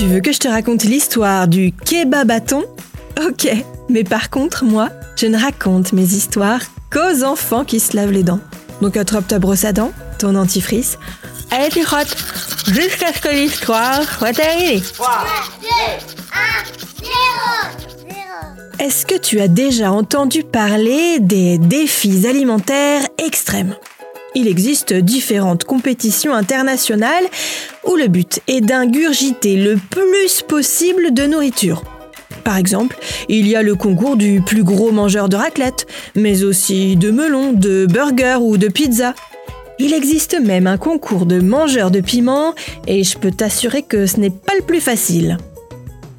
Tu veux que je te raconte l'histoire du kebabaton Ok, mais par contre, moi, je ne raconte mes histoires qu'aux enfants qui se lavent les dents. Donc attrape ta brosse à dents, ton dentifrice, allez tu frottes, jusqu'à ce que l'histoire soit terminée. 3, 2, 1, 0, 0. Est-ce que tu as déjà entendu parler des défis alimentaires extrêmes? Il existe différentes compétitions internationales où le but est d'ingurgiter le plus possible de nourriture. Par exemple, il y a le concours du plus gros mangeur de raclette, mais aussi de melons, de burgers ou de pizza. Il existe même un concours de mangeurs de piment, et je peux t'assurer que ce n'est pas le plus facile.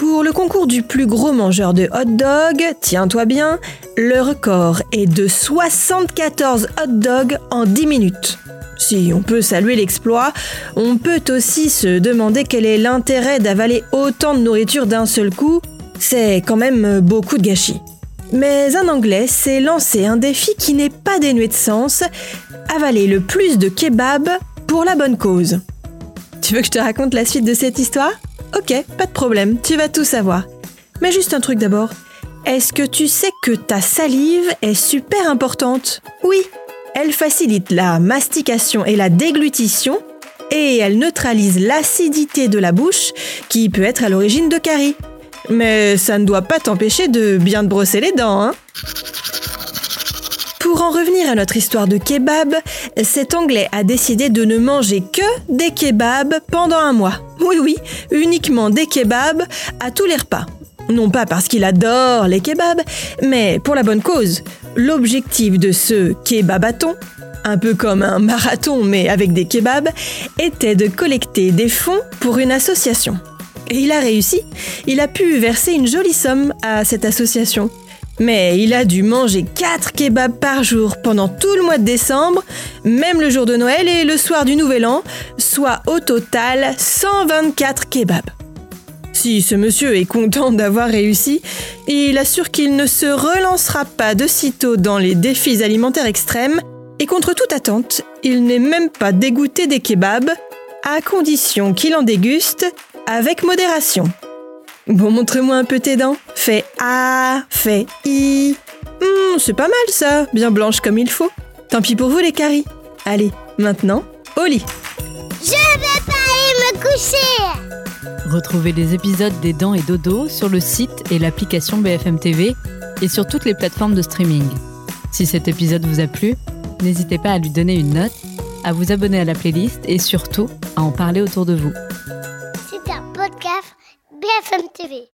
Pour le concours du plus gros mangeur de hot dog, tiens-toi bien, le record est de 74 hot dogs en 10 minutes. Si on peut saluer l'exploit, on peut aussi se demander quel est l'intérêt d'avaler autant de nourriture d'un seul coup. C'est quand même beaucoup de gâchis. Mais un Anglais s'est lancé un défi qui n'est pas dénué de sens, avaler le plus de kebab pour la bonne cause. Tu veux que je te raconte la suite de cette histoire? Ok, pas de problème, tu vas tout savoir. Mais juste un truc d'abord. Est-ce que tu sais que ta salive est super importante? Oui, elle facilite la mastication et la déglutition et elle neutralise l'acidité de la bouche qui peut être à l'origine de caries. Mais ça ne doit pas t'empêcher de bien te brosser les dents, hein pour en revenir à notre histoire de kebab, cet Anglais a décidé de ne manger que des kebabs pendant un mois. Oui oui, uniquement des kebabs à tous les repas. Non pas parce qu'il adore les kebabs, mais pour la bonne cause. L'objectif de ce kebabaton, un peu comme un marathon mais avec des kebabs, était de collecter des fonds pour une association. Et il a réussi. Il a pu verser une jolie somme à cette association. Mais il a dû manger 4 kebabs par jour pendant tout le mois de décembre, même le jour de Noël et le soir du Nouvel An, soit au total 124 kebabs. Si ce monsieur est content d'avoir réussi, il assure qu'il ne se relancera pas de sitôt dans les défis alimentaires extrêmes et contre toute attente, il n'est même pas dégoûté des kebabs, à condition qu'il en déguste avec modération. Bon, montre-moi un peu tes dents. Fais A, fais I. Hmm, c'est pas mal ça, bien blanche comme il faut. Tant pis pour vous les caries. Allez, maintenant, au lit. Je vais pas aller me coucher. Retrouvez les épisodes des Dents et Dodo sur le site et l'application BFM TV et sur toutes les plateformes de streaming. Si cet épisode vous a plu, n'hésitez pas à lui donner une note, à vous abonner à la playlist et surtout à en parler autour de vous. C'est un podcast BFM TV.